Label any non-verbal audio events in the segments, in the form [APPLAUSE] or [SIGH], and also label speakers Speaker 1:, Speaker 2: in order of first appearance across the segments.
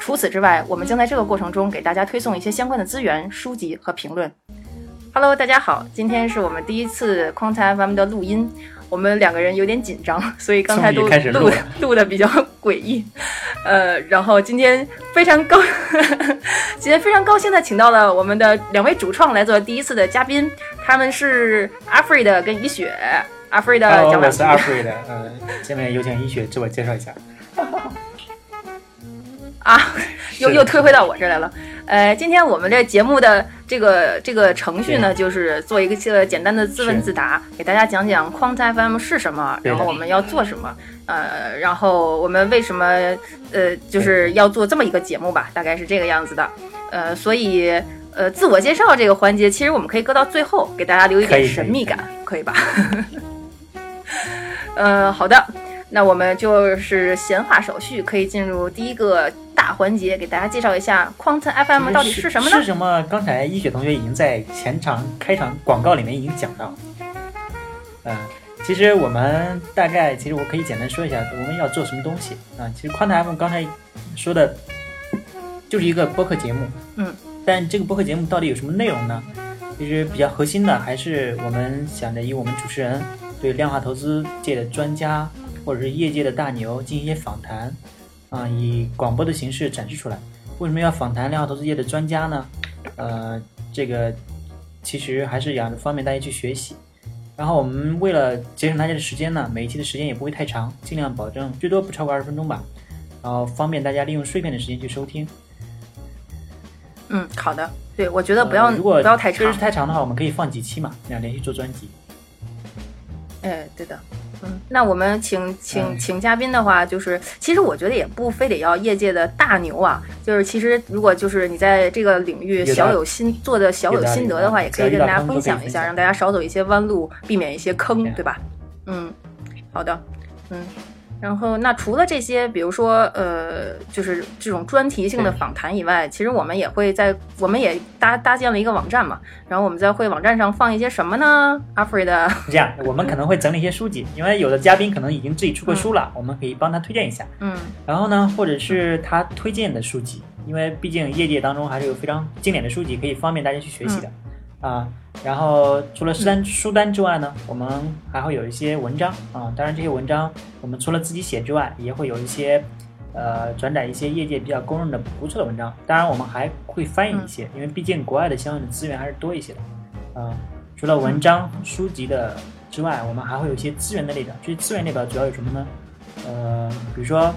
Speaker 1: 除此之外，我们将在这个过程中给大家推送一些相关的资源、书籍和评论。Hello，大家好，今天是我们第一次框菜 FM 的录音，我们两个人有点紧张，所以刚才都
Speaker 2: 录
Speaker 1: 录的比较诡异。呃，然后今天非常高，[LAUGHS] 今天非常高兴的请到了我们的两位主创来做第一次的嘉宾，他们是阿 r e d 跟雨雪。阿 e d
Speaker 2: Hello，
Speaker 1: 讲两句。
Speaker 2: 我是阿水的，呃，下面有请一雪自我介绍一下。
Speaker 1: 啊，又又推回到我这儿来了。呃，今天我们这节目的这个这个程序呢，就是做一个这个简单的自问自答，给大家讲讲框子 FM 是什么，然后我们要做什么，呃，然后我们为什么呃就是要做这么一个节目吧，大概是这个样子的。呃，所以呃自我介绍这个环节，其实我们可以搁到最后，给大家留一点神秘感，可以吧？[LAUGHS] 呃，好的，那我们就是闲话少叙，可以进入第一个大环节，给大家介绍一下 Quantum FM 到底是什么呢
Speaker 2: 是？什么？刚才一雪同学已经在前场开场广告里面已经讲到。嗯、其实我们大概，其实我可以简单说一下我们要做什么东西啊、其实 Quantum FM 刚才说的，就是一个播客节目。
Speaker 1: 嗯。
Speaker 2: 但这个播客节目到底有什么内容呢？其实比较核心的还是我们想着以我们主持人对量化投资界的专家或者是业界的大牛进行一些访谈，啊，以广播的形式展示出来。为什么要访谈量化投资界的专家呢？呃，这个其实还是想方便大家去学习。然后我们为了节省大家的时间呢，每一期的时间也不会太长，尽量保证最多不超过二十分钟吧，然后方便大家利用碎片的时间去收听。
Speaker 1: 嗯，好的，对我觉得不要、
Speaker 2: 呃如果
Speaker 1: 不要太长
Speaker 2: 确实，太长的话，我们可以放几期嘛，那样连续做专辑。
Speaker 1: 哎，对的。嗯，那我们请请
Speaker 2: 嗯
Speaker 1: 请嘉宾的话，就是其实我觉得也不非得要业界的大牛啊，就是其实如果就是你在这个领域小有心做的小有心得的话，也可以跟大家分享一下，让大家少走一些弯路，避免一些坑，
Speaker 2: 对
Speaker 1: 对吧？嗯，好的，嗯。然后，那除了这些，比如说，呃，就是这种专题性的访谈以外，其实我们也会在，我们也搭搭建了一个网站嘛。然后我们在会网站上放一些什么呢？阿弗瑞的，
Speaker 2: 是这样，我们可能会整理一些书籍，因为有的嘉宾可能已经自己出过书了，我们可以帮他推荐一下。
Speaker 1: 嗯
Speaker 2: 然后呢，或者是他推荐的书籍，因为毕竟业界当中还是有非常经典的书籍可以方便大家去学习的、啊。然后除了书单书单之外呢，我们还会有一些文章啊。当然，这些文章我们除了自己写之外，也会有一些呃转载一些业界比较公认的不错的文章。当然，我们还会翻译一些，因为毕竟国外的相应的资源还是多一些的啊。除了文章、书籍的之外，我们还会有一些资源的列表。这些资源列表主要有什么呢？呃，比如说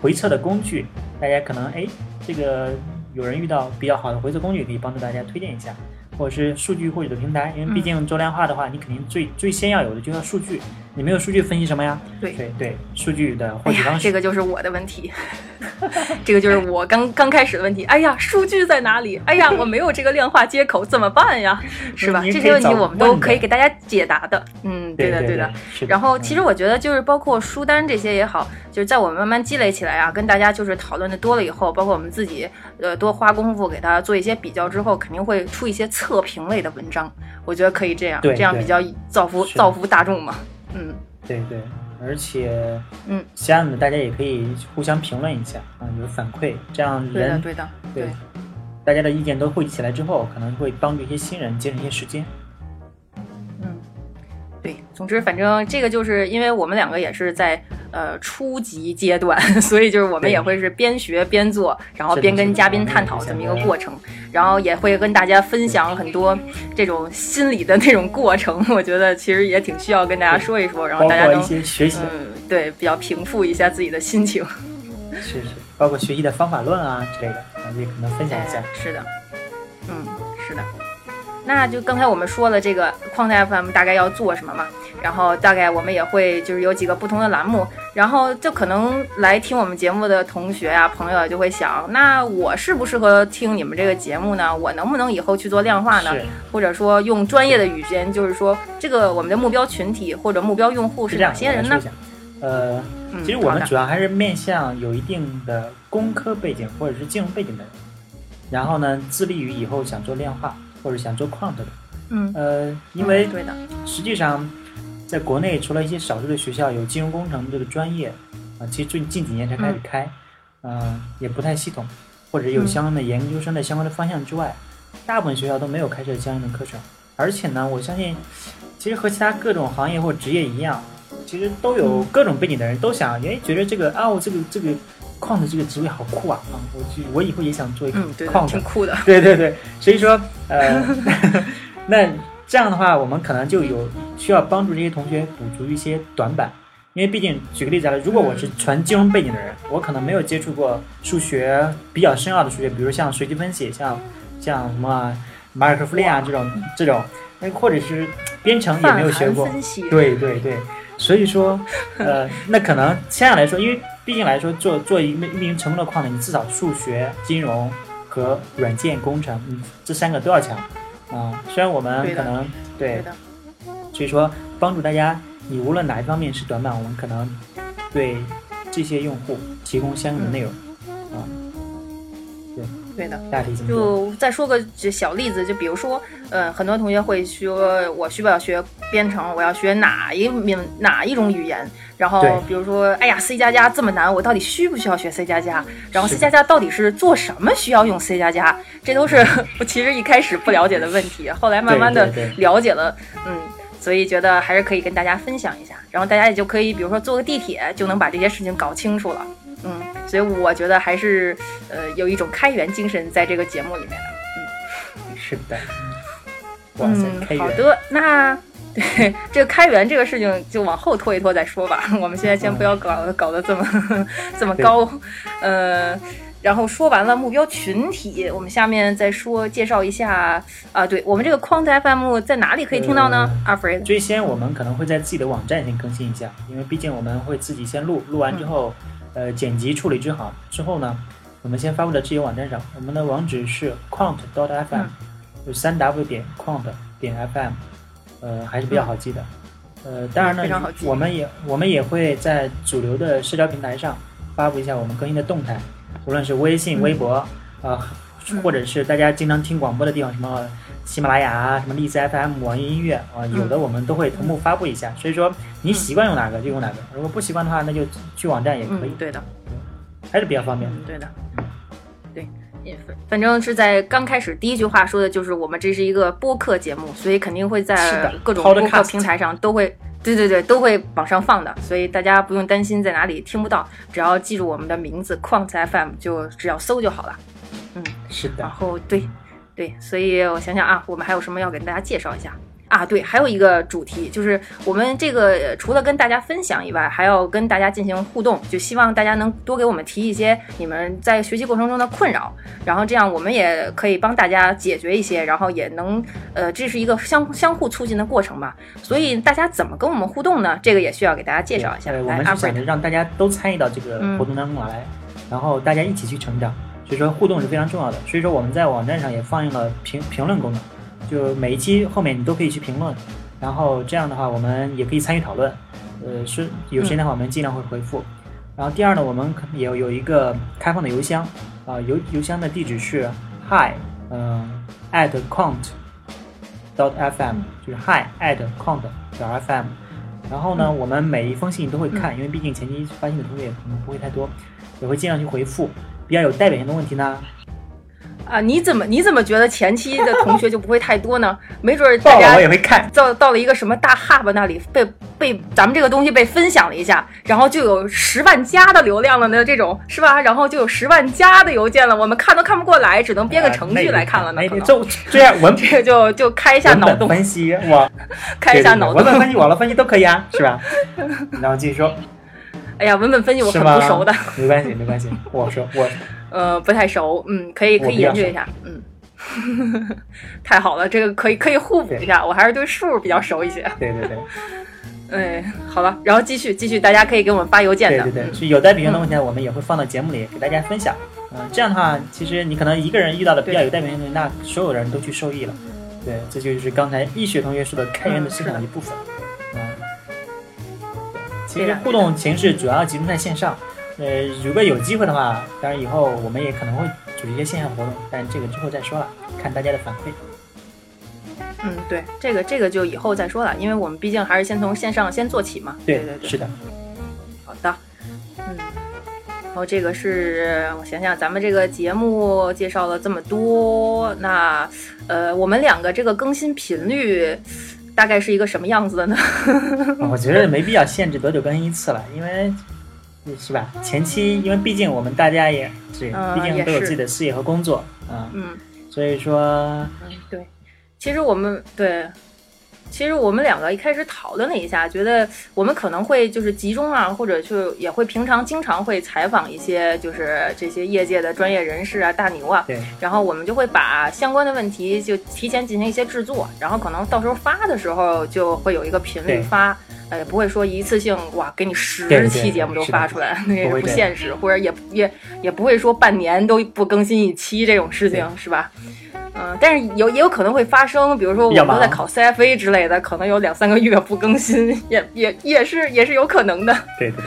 Speaker 2: 回测的工具，大家可能哎，这个有人遇到比较好的回测工具，可以帮助大家推荐一下，或者是数据获取的平台，因为毕竟做量化的话，你肯定最最先要有的就要数据，你没有数据分析什么呀？
Speaker 1: 对
Speaker 2: 对对，数据的获取方式。
Speaker 1: 这个就是我的问题，[LAUGHS] 这个就是我刚刚开始的问题。哎呀，数据在哪里？哎呀，我没有这个量化接口，怎么办呀？[LAUGHS] 是吧？这些问题我们都可以给大家解答的。嗯，的，
Speaker 2: 对的
Speaker 1: 对的。，然后，其实
Speaker 2: 嗯
Speaker 1: 我觉得就是包括书单这些也好，就是在我们慢慢积累起来啊，跟大家就是讨论的多了以后，包括我们自己呃多花功夫给大家做一些比较之后，肯定会出一些测评类的文章。我觉得可以这样，这样比较造福造福大众嘛。嗯。
Speaker 2: 对对，而且
Speaker 1: 嗯，
Speaker 2: 其他的大家也可以互相评论一下啊，有反馈，这样
Speaker 1: 对的
Speaker 2: 人
Speaker 1: 对的
Speaker 2: 对大家的意见都汇集起来之后，可能会帮助一些新人节省一些时间。
Speaker 1: 总之反正这个就是因为我们两个也是在呃初级阶段，[LAUGHS] 所以就是我们也会是边学边做，然后边跟嘉宾探讨这么一个过程，然后也会跟大家分享很多这种心理的那种过程。[LAUGHS] 我觉得其实也挺需要跟大家说一说，然后大家能
Speaker 2: 些学习，
Speaker 1: 嗯对比较平复一下自己的心情。[LAUGHS]
Speaker 2: 是是，包括学习的方法论啊之类的，啊，也可能分享一下
Speaker 1: 哎。是的，嗯，是的。那就刚才我们说了这个框架 FM 大概要做什么嘛，然后大概我们也会就是有几个不同的栏目，然后就可能来听我们节目的同学啊、朋友就会想，那我适不适合听你们这个节目呢？我能不能以后去做量化呢？或者说用专业的语言，就是说这个我们的目标群体或者目标用户是哪些人呢？
Speaker 2: 呃，其实我们主要还是面向有一定的工科背景或者是金融背景的人，然后呢，致力于以后想做量化或者想做 quant 的。
Speaker 1: 嗯，
Speaker 2: 呃，因为
Speaker 1: 对的，
Speaker 2: 实际上。在国内，除了一些少数的学校有金融工程这个专业，啊，其实最近几年才开始开，嗯，也不太系统，或者有相关的研究生的相关的方向之外，大部分学校都没有开设相应的课程。而且呢，我相信，其实和其他各种行业或职业一样，其实都有各种背景的人都想，哎，觉得这个啊，我这个这个矿的这个职位好酷啊，啊，我去，我以后也想做一个矿
Speaker 1: 挺酷的，
Speaker 2: 对对对，所以说，呃 [LAUGHS] [LAUGHS] 那。这样的话，我们可能就有需要帮助这些同学补足一些短板，因为毕竟举个例子来，如果我是纯金融背景的人，我可能没有接触过数学比较深奥的数学，比如像随机分析，像像什么马尔可夫链啊这种这种，那 [LAUGHS] 或者是编程也没有学过，对对对，所以说，呃，[LAUGHS] 那可能相对来说，因为毕竟来说做做一名一名成功的矿呢，你至少数学、金融和软件工程，嗯，这三个都要强。啊，虽然我们可能对，所以说帮助大家，你无论哪一方面是短板，我们可能对这些用户提供相应的内容。啊，对，
Speaker 1: 对的，就再说个小例子，就比如说，呃，很多同学会说，我需不要学编程？我要学哪一名哪一种语言？然后比如说，哎呀，C 加加这么难，我到底需不需要学 C 加加？然后 C 加加到底是做什么需要用 C 加加？这都是 [LAUGHS] 我其实一开始不了解的问题，后来慢慢的了解了，嗯，所以觉得还是可以跟大家分享一下，然后大家也就可以，比如说坐个地铁就能把这些事情搞清楚了，嗯，所以我觉得还是呃有一种开源精神在这个节目里面。的，
Speaker 2: 嗯，是的，哇塞
Speaker 1: 嗯，好的，那。[LAUGHS] 对这个开源这个事情，就往后拖一拖再说吧。[LAUGHS] 我们现在先不要搞搞得这么 [LAUGHS] 这么高，呃，然后说完了目标群体，我们下面再说介绍一下啊，对我们这个框子 FM 在哪里可以听到呢？阿 Fred，
Speaker 2: 最先我们可能会在自己的网站先更新一下，因为毕竟我们会自己先录，录完之后，呃，剪辑处理之好之后呢，我们先发布在自己网站上。我们的网址是 quant dot fm，就三 w 点 quant 点 fm。呃，还是比较好记的，呃，当然呢，我们也我们也会在主流的社交平台上发布一下我们更新的动态，无论是微信、微博，啊，或者是大家经常听广播的地方，什么喜马拉雅啊，什么荔枝 FM、网易音乐啊，有的我们都会同步发布一下。所以说，你习惯用哪个就用哪个，如果不习惯的话，那就去网站也可以。
Speaker 1: 对的，
Speaker 2: 还是比较方便。
Speaker 1: 对的。对反正是在刚开始第一句话说的就是我们这是一个播客节目，所以肯定会在各种播客平台上都会，对对对，都会往上放的，所以大家不用担心在哪里听不到，只要记住我们的名字矿子 FM，就只要搜就好了。嗯，
Speaker 2: 是的。
Speaker 1: 然后对，对，所以我想想啊，我们还有什么要给大家介绍一下？啊，对，还有一个主题就是我们这个除了跟大家分享以外，还要跟大家进行互动，就希望大家能多给我们提一些你们在学习过程中的困扰，然后这样我们也可以帮大家解决一些，然后也能呃，这是一个相相互促进的过程吧。所以大家怎么跟我们互动呢？这个也需要给大家介绍一下。
Speaker 2: 我们是想着让大家都参与到这个活动当中来，然后大家一起去成长，所以说互动是非常重要的。所以说我们在网站上也放映了评评论功能。就每一期后面你都可以去评论，然后这样的话我们也可以参与讨论，呃，是有时间的话我们尽量会回复。然后第二呢，我们也有一个开放的邮箱，啊，邮邮箱的地址是 hi，嗯，at quant dot fm，就是 hi at quant dot fm。然后呢，我们每一封信都会看，因为毕竟前期发信的同学可能不会太多，也会尽量去回复。比较有代表性的问题呢。
Speaker 1: 啊，你怎么你怎么觉得前期的同学就不会太多呢？[LAUGHS] 没准大家
Speaker 2: 我也会看，
Speaker 1: 到到了一个什么大 hub 那里被被咱们这个东西被分享了一下，然后就有十万加的流量了呢，这种是吧？然后就有十万加的邮件了，我们看都看不过来，只能编个程序来看了呢。
Speaker 2: 就 [LAUGHS] 这样文 [LAUGHS]
Speaker 1: 这个就就开一下脑洞
Speaker 2: 分析我
Speaker 1: 开一下脑洞
Speaker 2: 文本分析、网络分析都可以啊，是吧？然后继续说。
Speaker 1: 哎呀，文本分析我很不熟的。
Speaker 2: 没关系，没关系，我说我。[LAUGHS]
Speaker 1: 呃，不太熟，嗯，可以可以研究一下，嗯，[LAUGHS] 太好了，这个可以可以互补一下，我还是对数比较熟一些。
Speaker 2: 对对对，[LAUGHS]
Speaker 1: 哎，好了，然后继续继续，大家可以给我们发邮件的。
Speaker 2: 对对对，是有待评论的问题呢，我们也会放到节目里给大家分享。嗯，这样的话，其实你可能一个人遇到的比较有代表性的，那所有人都去受益了。对，这就是刚才易雪同学说的开源的思想的一部分。嗯，其实互动形式主要集中在线上。呃，如果有机会的话，当然以后我们也可能会组织一些线下活动，但这个之后再说了，看大家的反馈。
Speaker 1: 嗯，对，这个这个就以后再说了，因为我们毕竟还是先从线上先做起嘛。
Speaker 2: 对
Speaker 1: 对对，
Speaker 2: 是的。
Speaker 1: 好的，嗯，然后这个是我想想，咱们这个节目介绍了这么多，那呃，我们两个这个更新频率大概是一个什么样子的呢？[LAUGHS]
Speaker 2: 我觉得没必要限制多久更新一次了，因为是吧？前期因为毕竟我们大家也是，毕竟都有自己的事业和工作啊，
Speaker 1: 嗯，
Speaker 2: 所以说，
Speaker 1: 嗯，对。其实我们对，其实我们两个一开始讨论了一下，觉得我们可能会就是集中啊，或者就也会平常经常会采访一些就是这些业界的专业人士啊、大牛啊，
Speaker 2: 对，
Speaker 1: 然后我们就会把相关的问题就提前进行一些制作，然后可能到时候发的时候就会有一个频率发，呃，也不会说一次性哇给你十期节目都发出来，那也不现实，或者也也也不会说半年都不更新一期这种事情，是吧？嗯，但是有也有可能会发生，比如说我们都在考 CFA 之类的，可能有两三个月不更新，也也也是也是有可能的。
Speaker 2: 对对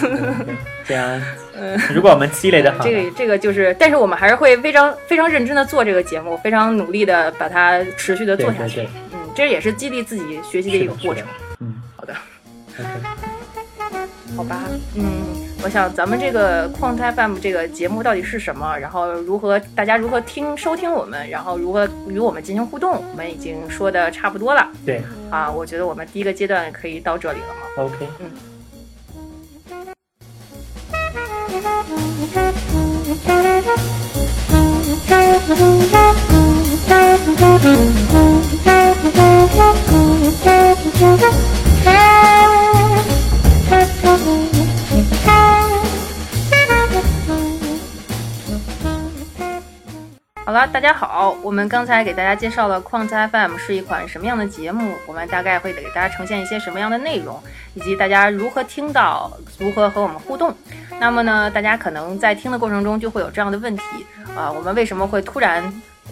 Speaker 2: 对，这样，[LAUGHS] 嗯，如果我们积累的好
Speaker 1: 这个这个就是，但是我们还是会非常非常认真的做这个节目，非常努力的把它持续的做下
Speaker 2: 去。
Speaker 1: 嗯，这也是激励自己学习的一个过程。
Speaker 2: 嗯，
Speaker 1: 好的。好吧，嗯，我想咱们这个矿台 FM 这个节目到底是什么？然后如何大家如何听收听我们？然后如何与我们进行互动？我们已经说的差不多了。
Speaker 2: 对，
Speaker 1: 啊，我觉得我们第一个阶段可以到这里了嘛。
Speaker 2: OK，
Speaker 1: 嗯。[LAUGHS] 大家好，我们刚才给大家介绍了矿子 FM 是一款什么样的节目，我们大概会给大家呈现一些什么样的内容，以及大家如何听到，如何和我们互动。那么呢，大家可能在听的过程中就会有这样的问题啊，我们为什么会突然，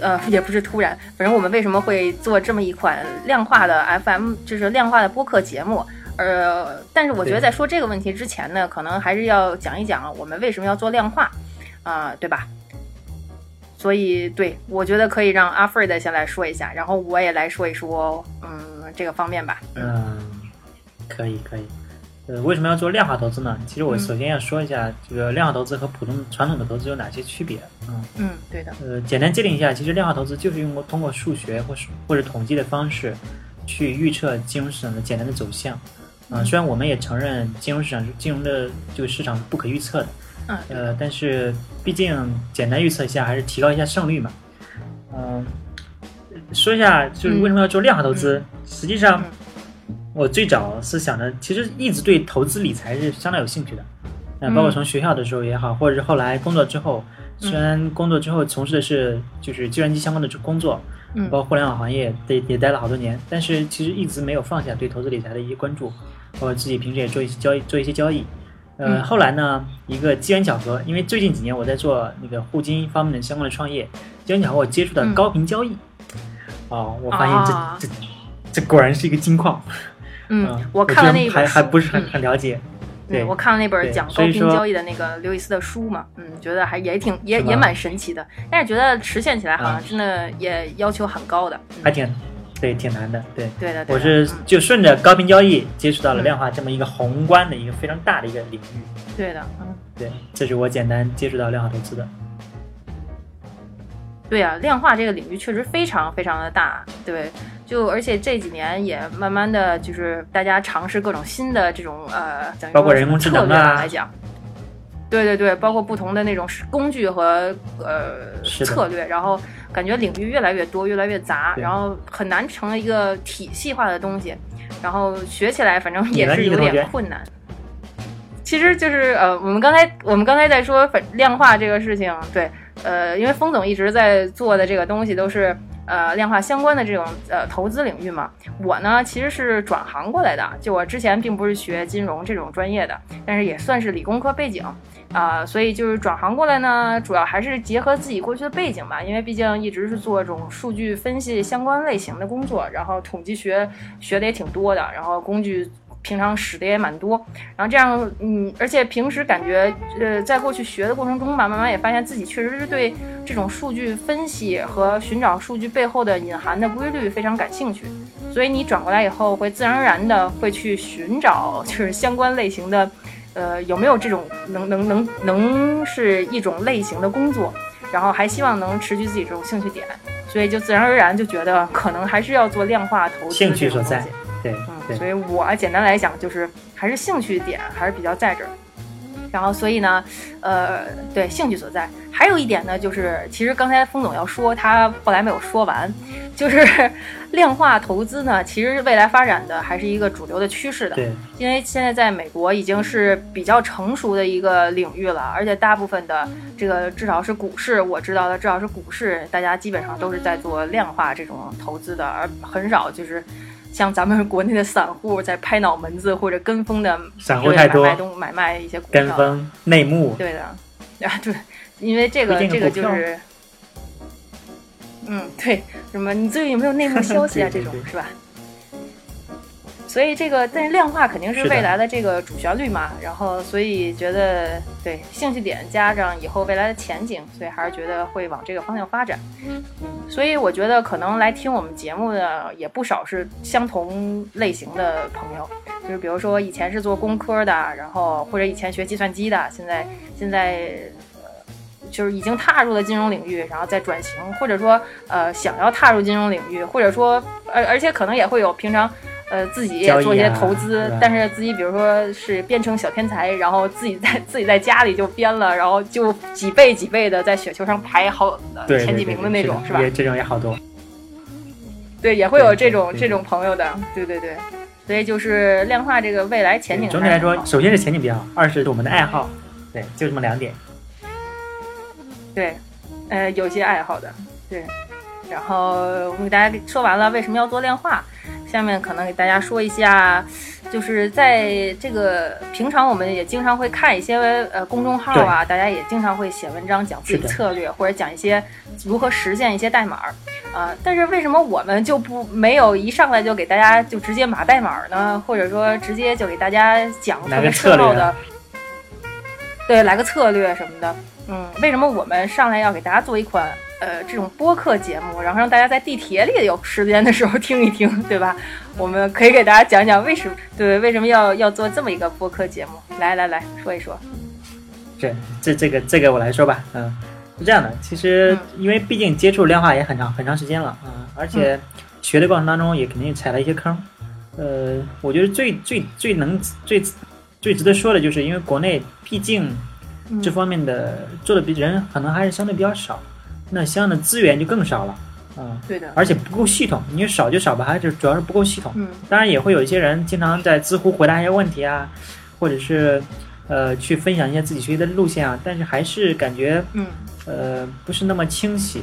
Speaker 1: 呃，也不是突然，反正我们为什么会做这么一款量化的 FM，就是量化的播客节目？呃，但是我觉得在说这个问题之前呢，可能还是要讲一讲我们为什么要做量化，啊，对吧？所以，对我觉得可以让阿 f r e d 先来说一下，然后我也来说一说，嗯，这个方面吧。
Speaker 2: 嗯，可以，可以。呃，为什么要做量化投资呢？其实我首先要说一下，这个量化投资和普通传统的投资有哪些区别？
Speaker 1: 嗯嗯，对的。
Speaker 2: 呃，简单界定一下，其实量化投资就是用通过数学或是或者统计的方式去预测金融市场的简单的走向。啊，虽然我们也承认金融市场、金融的这个市场是不可预测的，
Speaker 1: 嗯，
Speaker 2: 呃，但是毕竟简单预测一下，还是提高一下胜率嘛。嗯，说一下就是为什么要做量化投资？实际上，我最早是想着，其实一直对投资理财是相当有兴趣的。嗯，包括从学校的时候也好，或者是后来工作之后，虽然工作之后从事的是就是计算机相关的工作，包括互联网行业，也也待了好多年，但是其实一直没有放下对投资理财的一些关注。包括自己平时也做一些交易，做一些交易。呃，后来呢，一个机缘巧合，因为最近几年我在做那个互金方面的相关的创业，机缘巧合我接触到高频交易。哦，我发现这这这果然是一个金矿。
Speaker 1: 嗯，我看了那本
Speaker 2: 还还不是很很了解。对，
Speaker 1: 我看了那本讲高频交易的那个刘易斯的书嘛，嗯，觉得还也挺也也蛮神奇的，但是觉得实现起来好像真的也要求很高的，
Speaker 2: 还挺。对，挺难的。对，
Speaker 1: 对的。
Speaker 2: 我是就顺着高频交易接触到了量化这么一个宏观的一个非常大的一个领域。
Speaker 1: 对的，嗯，
Speaker 2: 对，这是我简单接触到量化投资的。
Speaker 1: 对啊，量化这个领域确实非常非常的大。对，就而且这几年也慢慢的就是大家尝试各种新的这种呃，
Speaker 2: 包括人工智能啊
Speaker 1: 来讲。对对对，包括不同的那种工具和呃策略，然后感觉领域越来越多，越来越杂，然后很难成了一个体系化的东西，然后学起来反正也是有点困难。其实就是呃，我们刚才我们刚才在说反量化这个事情，对，呃，因为风总一直在做的这个东西都是呃量化相关的这种呃投资领域嘛。我呢其实是转行过来的，就我之前并不是学金融这种专业的，但是也算是理工科背景啊、所以就是转行过来呢，主要还是结合自己过去的背景吧，因为毕竟一直是做这种数据分析相关类型的工作，然后统计学学的也挺多的，然后工具。平常使的也蛮多，然后这样，嗯，而且平时感觉，呃，在过去学的过程中吧，慢慢也发现自己确实是对这种数据分析和寻找数据背后的隐含的规律非常感兴趣，所以你转过来以后，会自然而然的会去寻找就是相关类型的，呃，有没有这种能能能能是一种类型的工作，然后还希望能持续自己这种兴趣点，所以就自然而然就觉得可能还是要做量化投资
Speaker 2: 兴趣所在。对
Speaker 1: 嗯，所以我简单来讲就是还是兴趣点还是比较在这儿。然后，所以呢，呃，对，兴趣所在。还有一点呢，就是其实刚才封总要说，他后来没有说完，就是量化投资呢，[LAUGHS] 其实未来发展的还是一个主流的趋势的。
Speaker 2: 对，
Speaker 1: 因为现在在美国已经是比较成熟的一个领域了，而且大部分的这个至少是股市，我知道的至少是股市，大家基本上都是在做量化这种投资的，而很少就是像咱们国内的散户在拍脑门子或者跟风的
Speaker 2: 散户太多
Speaker 1: 买卖东买卖一些股票。
Speaker 2: 跟风内幕，
Speaker 1: 对的，啊对，因为这个这个就是，嗯，对，什么你最近有没有内幕消息啊？[LAUGHS] 这种是吧？所以这个，但是量化肯定是未来的这个主旋律嘛，然后所以觉得对兴趣点加上以后未来的前景，所以还是觉得会往这个方向发展。嗯所以我觉得可能来听我们节目的也不少是相同类型的朋友，就是比如说以前是做工科的，然后或者以前学计算机的，现在现在呃就是已经踏入了金融领域，然后再转型，或者说呃想要踏入金融领域，或者说而而且可能也会有平常。呃，自己也做一些
Speaker 2: 啊
Speaker 1: 投资，但是自己比如说是编程小天才，然后自己在自己在家里就编了，然后就几倍几倍的在雪球上排好呃
Speaker 2: 对，
Speaker 1: 前几名的那种，是吧？
Speaker 2: 也这种也好多。
Speaker 1: 对，也会有这种这种朋友的，对对对。所以就是量化这个未来前景
Speaker 2: 总体来说，首先是前景比较好，二是我们的爱好，对，就这么两点。
Speaker 1: 对，呃，有些爱好的，对。然后我们给大家说完了为什么要做量化，下面可能给大家说一下，就是在这个平常我们也经常会看一些呃公众号啊，大家也经常会写文章讲自己
Speaker 2: 的
Speaker 1: 策略，或者讲一些如何实现一些代码儿啊、但是为什么我们就不没有一上来就给大家就直接码代码呢？或者说直接就给大家讲特别深奥的，对，来个策略什么的。嗯，为什么我们上来要给大家做一款呃这种播客节目，然后让大家在地铁里有时间的时候听一听，对吧？我们可以给大家讲讲为什么对为什么要要做这么一个播客节目。来来来说一说。
Speaker 2: 这这这个这个我来说吧，嗯，是这样的，其实因为毕竟接触量化也很长很长时间了，嗯，而且学的过程当中也肯定踩了一些坑，呃，我觉得最最最能最最值得说的就是，因为国内毕竟
Speaker 1: 嗯
Speaker 2: 这方面的做的比人可能还是相对比较少，那相应的资源就更少了，嗯，
Speaker 1: 对的，
Speaker 2: 而且不够系统，你说少就少吧，还是主要是不够系统。
Speaker 1: 嗯
Speaker 2: 当然也会有一些人经常在知乎回答一些问题啊，或者是呃去分享一些自己学习的路线啊，但是还是感觉
Speaker 1: 嗯
Speaker 2: 呃不是那么清晰。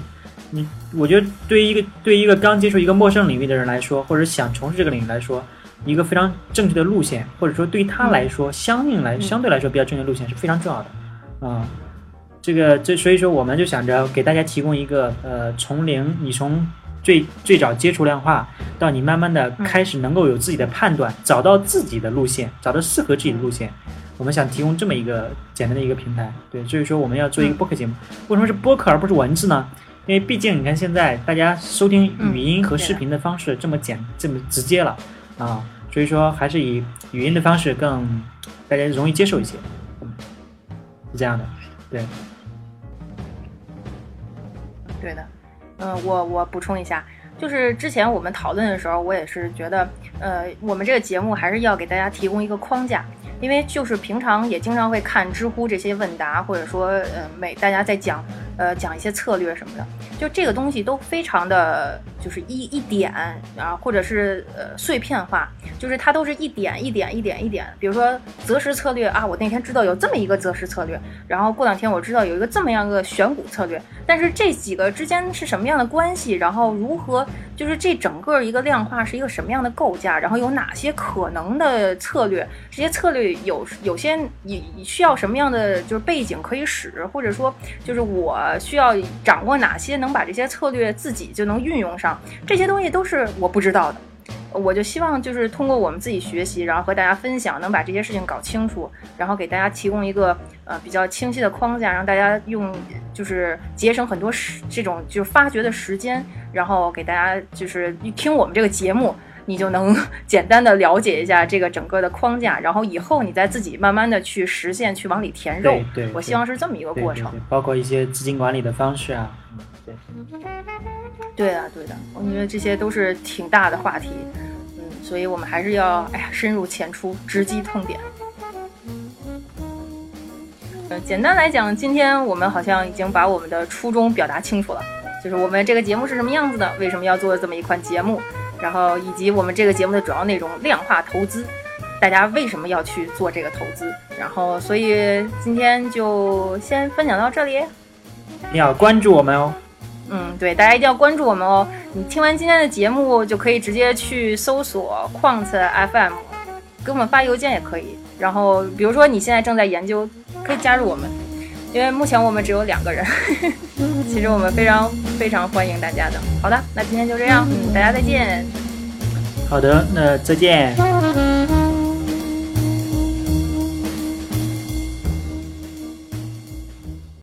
Speaker 2: 你我觉得对于一个对于一个刚接触一个陌生领域的人来说，或者想从事这个领域来说，一个非常正确的路线，或者说对于他来说，相应来
Speaker 1: 嗯
Speaker 2: 相对来说比较正确的路线是非常重要的啊、这个这所以说我们就想着给大家提供一个呃从零，你从最最早接触量化到你慢慢的开始能够有自己的判断，找到自己的路线，找到适合自己的路线。我们想提供这么一个简单的一个平台，对，所以说我们要做一个播客节目。为什么是播客而不是文字呢？因为毕竟你看现在大家收听语音和视频的方式这么简、这么直接了啊，所以说还是以语音的方式更大家容易接受一些，嗯，是这样的，对。
Speaker 1: 对的，嗯、我我补充一下，就是之前我们讨论的时候，我也是觉得，呃，我们这个节目还是要给大家提供一个框架，因为就是平常也经常会看知乎这些问答，或者说，呃，每大家在讲呃，讲一些策略什么的，就这个东西都非常的，就是一一点啊，或者是呃碎片化，就是它都是一点一点一点一点。比如说择时策略啊，我那天知道有这么一个择时策略，然后过两天我知道有一个这么样的选股策略，但是这几个之间是什么样的关系？然后如何就是这整个一个量化是一个什么样的构架？然后有哪些可能的策略？这些策略有有些你需要什么样的就是背景可以使，或者说就是我。呃需要掌握哪些能把这些策略自己就能运用上？这些东西都是我不知道的。我就希望就是通过我们自己学习，然后和大家分享，能把这些事情搞清楚，然后给大家提供一个呃比较清晰的框架，让大家用就是节省很多时这种就是发掘的时间，然后给大家就是听我们这个节目。你就能 [LAUGHS] 简单的了解一下这个整个的框架，然后以后你再自己慢慢的去实现，去往里填肉。
Speaker 2: 对，
Speaker 1: 我希望是这么一个过程。
Speaker 2: 包括一些资金管理的方式啊，对。
Speaker 1: 对的，对的，我觉得这些都是挺大的话题，嗯，所以我们还是要，哎呀，深入浅出，直击痛点。嗯，简单来讲，今天我们好像已经把我们的初衷表达清楚了，就是我们这个节目是什么样子的，为什么要做这么一款节目。然后以及我们这个节目的主要内容，量化投资，大家为什么要去做这个投资？然后，所以今天就先分享到这里。
Speaker 2: 你要关注我们哦。
Speaker 1: 嗯，对，大家一定要关注我们哦。你听完今天的节目，就可以直接去搜索矿子 FM，给我们发邮件也可以。然后，比如说你现在正在研究，可以加入我们。因为目前我们只有两个人，其实我们非常非常欢迎大家的。好的，那今天就这样，嗯，大家再见。
Speaker 2: 好的，那再见。